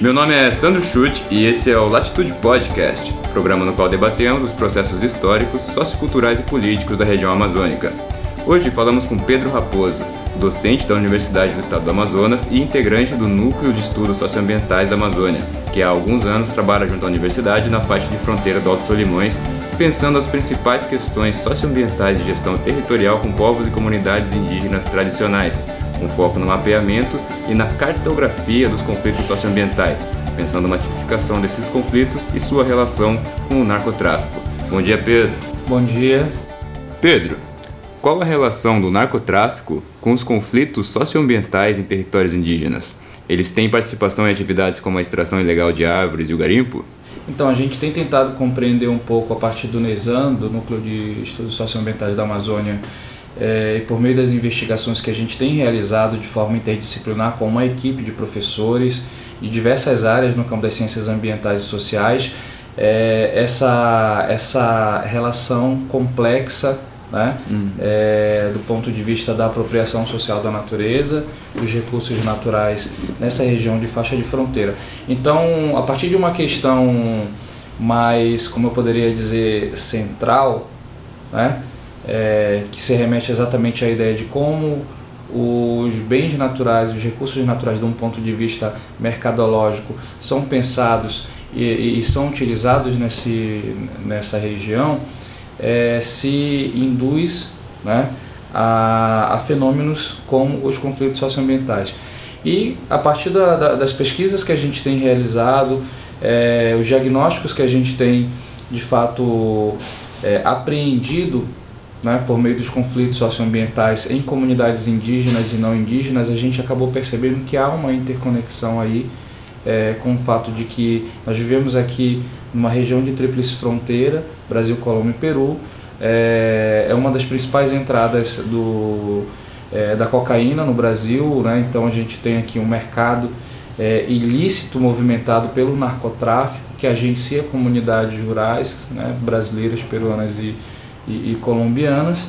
Meu nome é Sandro Chute e esse é o Latitude Podcast, programa no qual debatemos os processos históricos, socioculturais e políticos da região amazônica. Hoje falamos com Pedro Raposo, docente da Universidade do Estado do Amazonas e integrante do Núcleo de Estudos Socioambientais da Amazônia, que há alguns anos trabalha junto à universidade na faixa de fronteira do Alto Solimões, pensando as principais questões socioambientais de gestão territorial com povos e comunidades indígenas tradicionais, com foco no mapeamento e na cartografia dos conflitos socioambientais, pensando na tipificação desses conflitos e sua relação com o narcotráfico. Bom dia, Pedro. Bom dia. Pedro, qual a relação do narcotráfico com os conflitos socioambientais em territórios indígenas? Eles têm participação em atividades como a extração ilegal de árvores e o garimpo? Então, a gente tem tentado compreender um pouco a partir do NESAN, do Núcleo de Estudos Socioambientais da Amazônia, é, e por meio das investigações que a gente tem realizado de forma interdisciplinar com uma equipe de professores de diversas áreas no campo das ciências ambientais e sociais, é, essa, essa relação complexa né? Hum. É, do ponto de vista da apropriação social da natureza, dos recursos naturais nessa região de faixa de fronteira. Então, a partir de uma questão mais, como eu poderia dizer, central, né? É, que se remete exatamente à ideia de como os bens naturais, os recursos naturais, de um ponto de vista mercadológico, são pensados e, e são utilizados nesse, nessa região, é, se induz né, a, a, fenômenos como os conflitos socioambientais. E a partir da, da, das pesquisas que a gente tem realizado, é, os diagnósticos que a gente tem de fato é, apreendido né, por meio dos conflitos socioambientais em comunidades indígenas e não indígenas, a gente acabou percebendo que há uma interconexão aí é, com o fato de que nós vivemos aqui numa região de tríplice fronteira, Brasil, Colômbia e Peru, é, é uma das principais entradas do, é, da cocaína no Brasil, né, então a gente tem aqui um mercado é, ilícito movimentado pelo narcotráfico que agencia comunidades rurais né, brasileiras, peruanas e, e, e colombianas.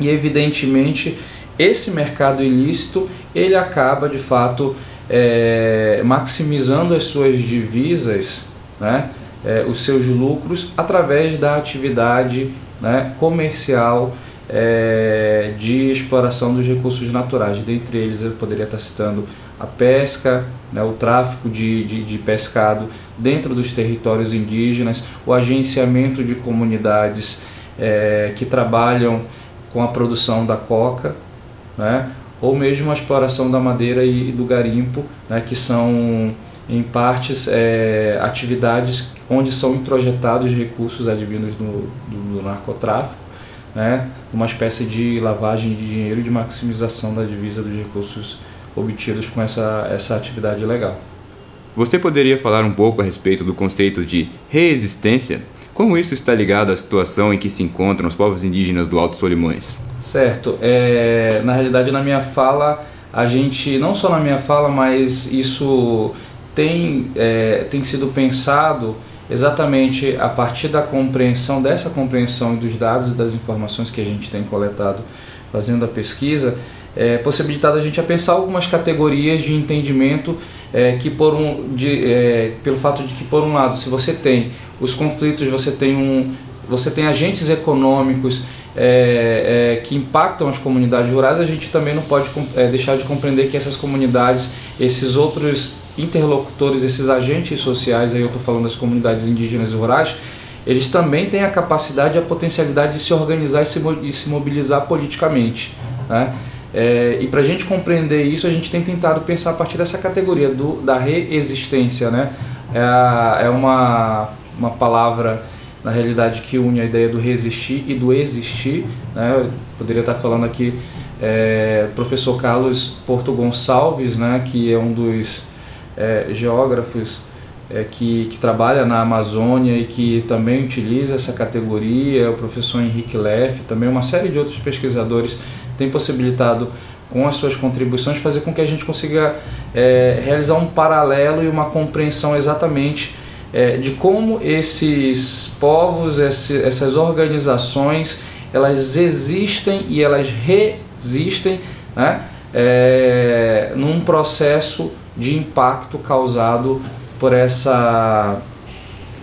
E evidentemente esse mercado ilícito ele acaba de fato é, maximizando as suas divisas, né, é, os seus lucros através da atividade né, comercial é, de exploração dos recursos naturais. Dentre eles eu poderia estar citando a pesca, né, o tráfico de, de, de, pescado dentro dos territórios indígenas, o agenciamento de comunidades é, que trabalham com a produção da coca, né? ou mesmo a exploração da madeira e do garimpo, né? que são em partes é, atividades onde são introjetados recursos advindos do, do, do narcotráfico, né? uma espécie de lavagem de dinheiro e de maximização da divisa dos recursos obtidos com essa, essa atividade legal. Você poderia falar um pouco a respeito do conceito de reexistência? Como isso está ligado à situação em que se encontram os povos indígenas do Alto Solimões? Certo. É, na realidade, na minha fala, a gente, não só na minha fala, mas isso tem, é, tem sido pensado exatamente a partir da compreensão, dessa compreensão dos dados e das informações que a gente tem coletado fazendo a pesquisa, é, possibilitado a gente a pensar algumas categorias de entendimento é, que por um, de, é, pelo fato de que por um lado se você tem os conflitos você tem um você tem agentes econômicos é, é, que impactam as comunidades rurais a gente também não pode é, deixar de compreender que essas comunidades esses outros interlocutores esses agentes sociais aí eu estou falando das comunidades indígenas e rurais eles também têm a capacidade e a potencialidade de se organizar e se, e se mobilizar politicamente né? É, e para a gente compreender isso, a gente tem tentado pensar a partir dessa categoria do, da reexistência. Né? É, é uma, uma palavra, na realidade, que une a ideia do resistir e do existir. Né? Eu poderia estar falando aqui é, professor Carlos Porto Gonçalves, né? que é um dos é, geógrafos é, que, que, trabalha na Amazônia e que também utiliza essa categoria, o professor Henrique Leff, também uma série de outros pesquisadores tem possibilitado com as suas contribuições fazer com que a gente consiga é, realizar um paralelo e uma compreensão exatamente é, de como esses povos, esse, essas organizações, elas existem e elas resistem né, é, num processo de impacto causado por essa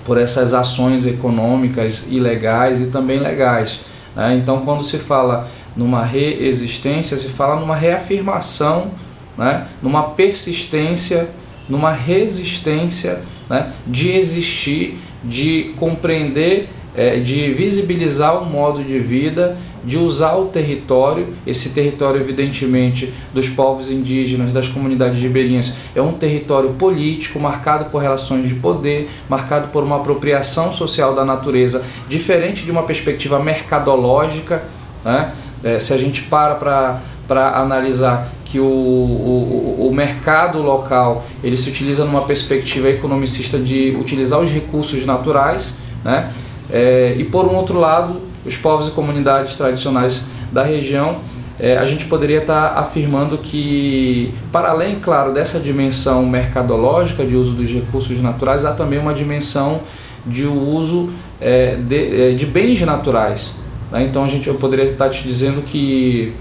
por essas ações econômicas ilegais e também legais. Né? Então, quando se fala numa reexistência, se fala numa reafirmação, né? numa persistência, numa resistência né? de existir, de compreender, é, de visibilizar o modo de vida de usar o território, esse território, evidentemente, dos povos indígenas, das comunidades ribeirinhas, é um território político marcado por relações de poder, marcado por uma apropriação social da natureza, diferente de uma perspectiva mercadológica. Né? É, se a gente para para analisar que o, o, o mercado local ele se utiliza numa perspectiva economicista de utilizar os recursos naturais, né? É, e por um outro lado os povos e comunidades tradicionais da região, é, a gente poderia estar tá afirmando que, para além, claro, dessa dimensão mercadológica de uso dos recursos naturais, há também uma dimensão de uso é, de, é, de, bens naturais. Né? Então, a gente, eu poderia estar te dizendo que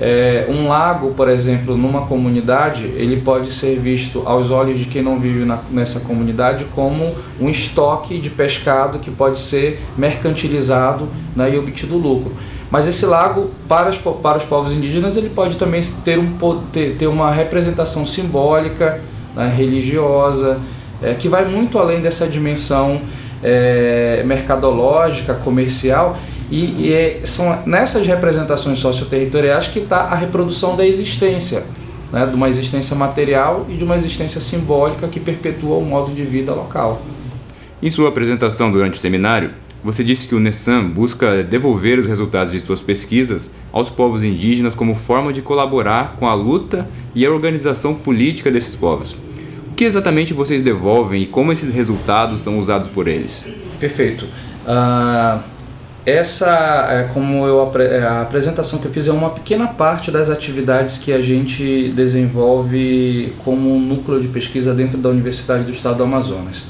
é, um lago, por exemplo, numa comunidade, ele pode ser visto aos olhos de quem não vive na, nessa comunidade como um estoque de pescado que pode ser mercantilizado né, e obtido lucro. Mas esse lago, para os, para os povos indígenas, ele pode também ter, um, ter, ter uma representação simbólica, né, religiosa, é, que vai muito além dessa dimensão é, mercadológica, comercial e, e é, são nessas representações socioterritoriais que está a reprodução da existência, né, de uma existência material e de uma existência simbólica que perpetua o modo de vida local. Em sua apresentação durante o seminário, você disse que o NESAM busca devolver os resultados de suas pesquisas aos povos indígenas como forma de colaborar com a luta e a organização política desses povos. O que exatamente vocês devolvem e como esses resultados são usados por eles? Perfeito. Uh, essa, é, como eu, é, a apresentação que eu fiz é uma pequena parte das atividades que a gente desenvolve como núcleo de pesquisa dentro da Universidade do Estado do Amazonas.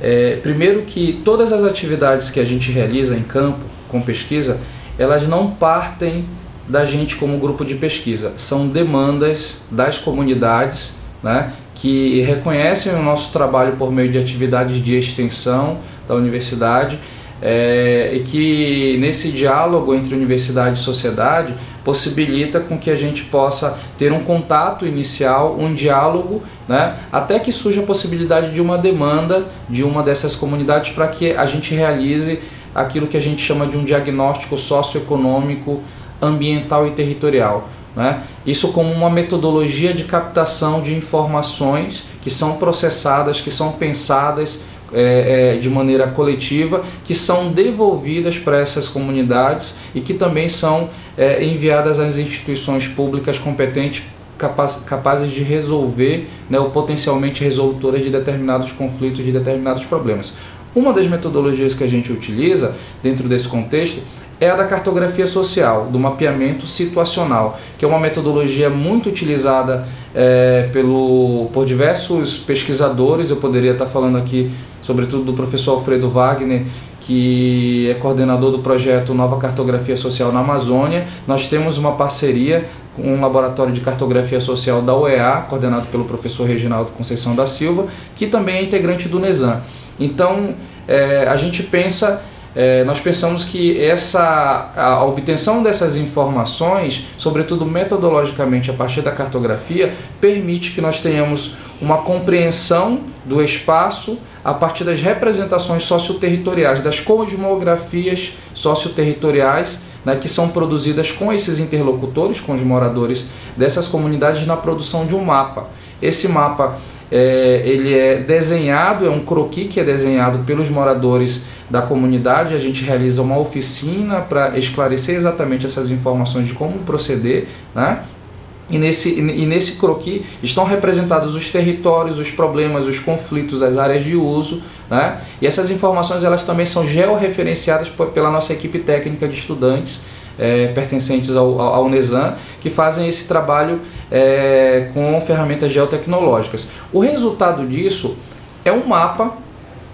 É, primeiro que todas as atividades que a gente realiza em campo com pesquisa, elas não partem da gente como grupo de pesquisa, são demandas das comunidades né, que reconhecem o nosso trabalho por meio de atividades de extensão da universidade é, e que nesse diálogo entre universidade e sociedade possibilita com que a gente possa ter um contato inicial, um diálogo, né, até que surja a possibilidade de uma demanda de uma dessas comunidades para que a gente realize aquilo que a gente chama de um diagnóstico socioeconômico, ambiental e territorial. Né? Isso como uma metodologia de captação de informações que são processadas, que são pensadas é, é, de maneira coletiva, que são devolvidas para essas comunidades e que também são é, enviadas às instituições públicas competentes capaz, capazes de resolver né, ou potencialmente resolutoras de determinados conflitos, de determinados problemas. Uma das metodologias que a gente utiliza dentro desse contexto é a da cartografia social, do mapeamento situacional, que é uma metodologia muito utilizada é, pelo, por diversos pesquisadores. Eu poderia estar falando aqui, sobretudo, do professor Alfredo Wagner, que é coordenador do projeto Nova Cartografia Social na Amazônia. Nós temos uma parceria com um laboratório de cartografia social da UEA, coordenado pelo professor Reginaldo Conceição da Silva, que também é integrante do NESAM. Então, é, a gente pensa é, nós pensamos que essa a obtenção dessas informações, sobretudo metodologicamente a partir da cartografia, permite que nós tenhamos uma compreensão do espaço a partir das representações socioterritoriais, das cosmografias socioterritoriais né, que são produzidas com esses interlocutores, com os moradores dessas comunidades na produção de um mapa. Esse mapa é, ele é desenhado, é um croquis que é desenhado pelos moradores da comunidade. A gente realiza uma oficina para esclarecer exatamente essas informações de como proceder, né? E nesse, e nesse croquis estão representados os territórios, os problemas, os conflitos, as áreas de uso. Né? E essas informações elas também são georreferenciadas pela nossa equipe técnica de estudantes é, pertencentes ao, ao NESAM, que fazem esse trabalho é, com ferramentas geotecnológicas. O resultado disso é um mapa,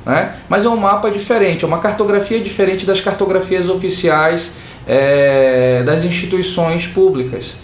né? mas é um mapa diferente, é uma cartografia diferente das cartografias oficiais é, das instituições públicas.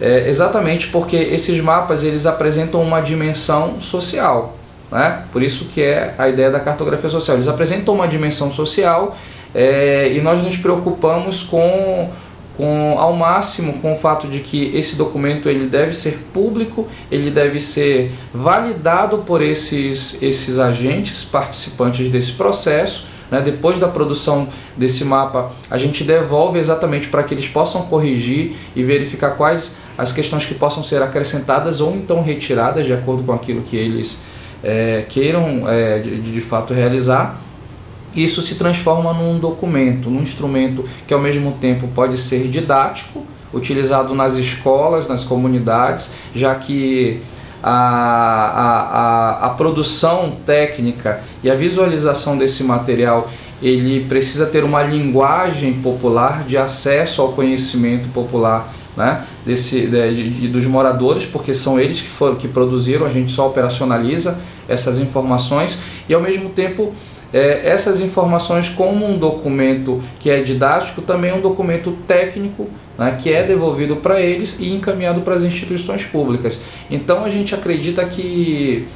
é, exatamente porque esses mapas eles apresentam uma dimensão social. Né? Por isso que é a ideia da cartografia social. Eles apresentam uma dimensão social é, e nós nos preocupamos com, com ao máximo com o fato de que esse documento ele deve ser público, ele deve ser validado por esses, esses agentes participantes desse processo. Né? Depois da produção desse mapa, a gente devolve exatamente para que eles possam corrigir e verificar quais as questões que possam ser acrescentadas ou então retiradas de acordo com aquilo que eles é, queiram é, de, de fato realizar isso se transforma num documento, num instrumento que ao mesmo tempo pode ser didático, utilizado nas escolas, nas comunidades, já que a, a, a, a, produção técnica e a visualização desse material ele precisa ter uma linguagem popular de acesso ao conhecimento popular né, desse, de, de, dos moradores, porque são eles que foram que produziram, a gente só operacionaliza essas informações e ao mesmo tempo é, essas informações como um documento que é didático, também é um documento técnico né, que é devolvido para eles e encaminhado para as instituições públicas. Então a gente acredita que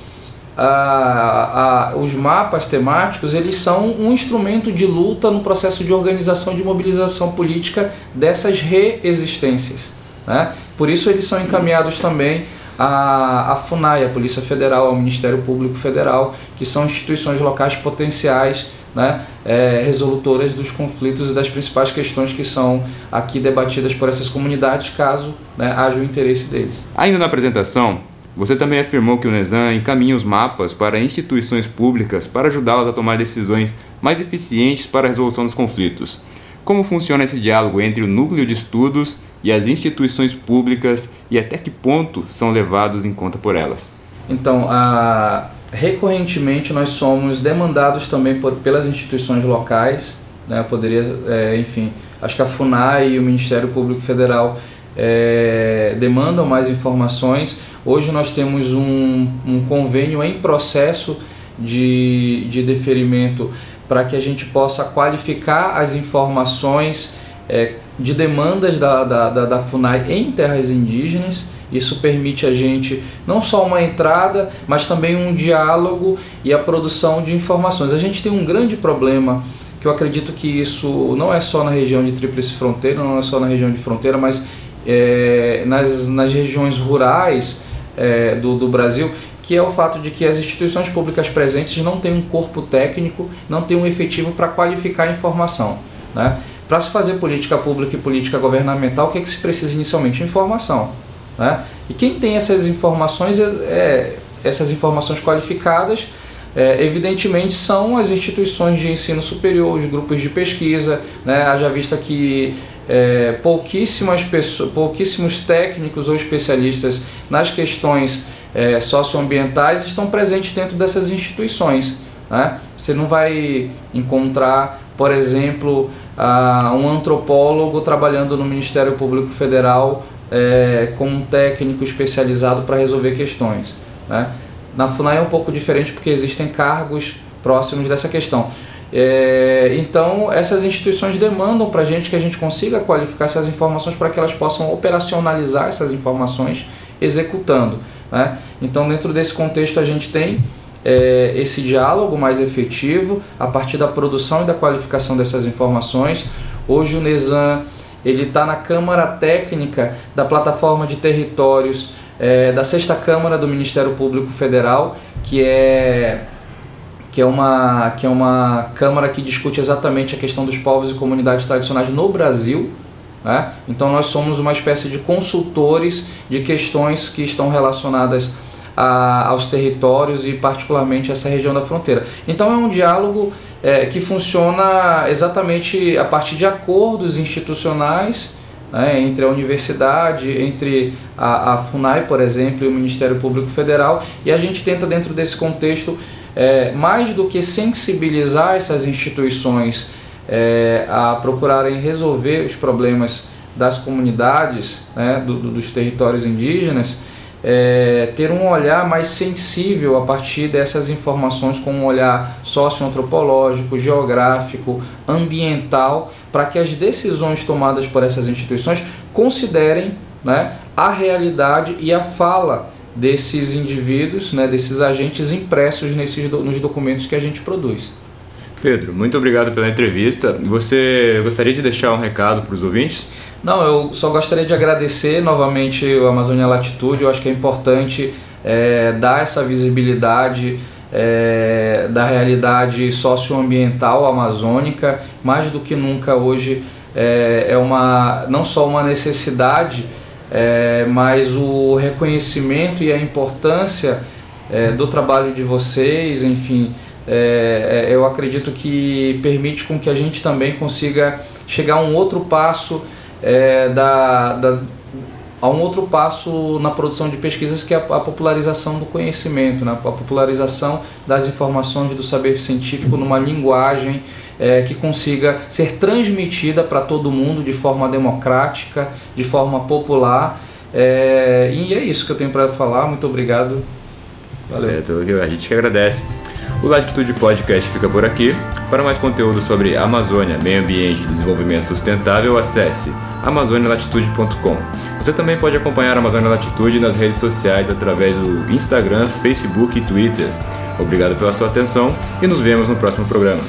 a, a, os mapas temáticos eles são um instrumento de luta no processo de organização de mobilização política dessas reexistências. Né? Por isso eles são encaminhados também à, à FUNAI, a Polícia Federal, ao Ministério Público Federal, que são instituições locais potenciais né, é, resolutoras dos conflitos e das principais questões que são aqui debatidas por essas comunidades, caso né, haja o interesse deles. Ainda na apresentação, você também afirmou que o NESAN encaminha os mapas para instituições públicas para ajudá-las a tomar decisões mais eficientes para a resolução dos conflitos. Como funciona esse diálogo entre o núcleo de estudos e as instituições públicas e até que ponto são levados em conta por elas? Então, a, recorrentemente nós somos demandados também por, pelas instituições locais, né? Poderia, é, enfim, acho que a FUNAI e o Ministério Público Federal é, demandam mais informações. Hoje nós temos um, um convênio em processo de, de deferimento para que a gente possa qualificar as informações é, de demandas da, da, da, da FUNAI em terras indígenas. Isso permite a gente não só uma entrada, mas também um diálogo e a produção de informações. A gente tem um grande problema que eu acredito que isso não é só na região de Tríplice Fronteira, não é só na região de fronteira, mas é, nas, nas regiões rurais é, do, do Brasil, que é o fato de que as instituições públicas presentes não têm um corpo técnico, não têm um efetivo para qualificar a informação. Né? Para se fazer política pública e política governamental, o que, é que se precisa inicialmente? Informação. Né? E quem tem essas informações, é, é essas informações qualificadas, é, evidentemente são as instituições de ensino superior, os grupos de pesquisa, né? haja vista que é, pouquíssimas pessoas, pouquíssimos técnicos ou especialistas nas questões é, socioambientais estão presentes dentro dessas instituições. Né? Você não vai encontrar, por exemplo, um antropólogo trabalhando no Ministério Público Federal é, como um técnico especializado para resolver questões. Né? Na FUNAI é um pouco diferente porque existem cargos próximos dessa questão. É, então, essas instituições demandam para a gente que a gente consiga qualificar essas informações para que elas possam operacionalizar essas informações executando. Né? Então, dentro desse contexto, a gente tem é, esse diálogo mais efetivo a partir da produção e da qualificação dessas informações. Hoje, o NESAN ele está na Câmara Técnica da Plataforma de Territórios é, da Sexta Câmara do Ministério Público Federal, que é que é uma que é uma câmara que discute exatamente a questão dos povos e comunidades tradicionais no Brasil. Né? Então nós somos uma espécie de consultores de questões que estão relacionadas a, aos territórios e particularmente essa região da fronteira. Então é um diálogo é, que funciona exatamente a partir de acordos institucionais né, entre a universidade, entre a, a FUNAI, por exemplo, e o Ministério Público Federal, e a gente tenta dentro desse contexto é, mais do que sensibilizar essas instituições é, a procurarem resolver os problemas das comunidades, né, do, do, dos territórios indígenas, é, ter um olhar mais sensível a partir dessas informações, com um olhar socioantropológico, geográfico, ambiental, para que as decisões tomadas por essas instituições considerem né, a realidade e a fala desses indivíduos, né, desses agentes impressos nesses, nos documentos que a gente produz. Pedro, muito obrigado pela entrevista. Você gostaria de deixar um recado para os ouvintes? Não, eu só gostaria de agradecer novamente o Amazônia Latitude. Eu acho que é importante é, dar essa visibilidade é, da realidade socioambiental amazônica. Mais do que nunca hoje é, é uma não só uma necessidade, é, mas o reconhecimento e a importância é, do trabalho de vocês, enfim é, eu acredito que permite com que a gente também consiga chegar a um outro passo é, da, da, a um outro passo na produção de pesquisas que é a, a popularização do conhecimento, né? a popularização das informações do saber científico numa linguagem é, que consiga ser transmitida para todo mundo de forma democrática, de forma popular. É, e é isso que eu tenho para falar. Muito obrigado. Valeu. Certo, a gente que agradece. O Latitude Podcast fica por aqui. Para mais conteúdo sobre Amazônia, meio ambiente e desenvolvimento sustentável, acesse amazonialatitude.com. Você também pode acompanhar a Amazônia Latitude nas redes sociais através do Instagram, Facebook e Twitter. Obrigado pela sua atenção e nos vemos no próximo programa.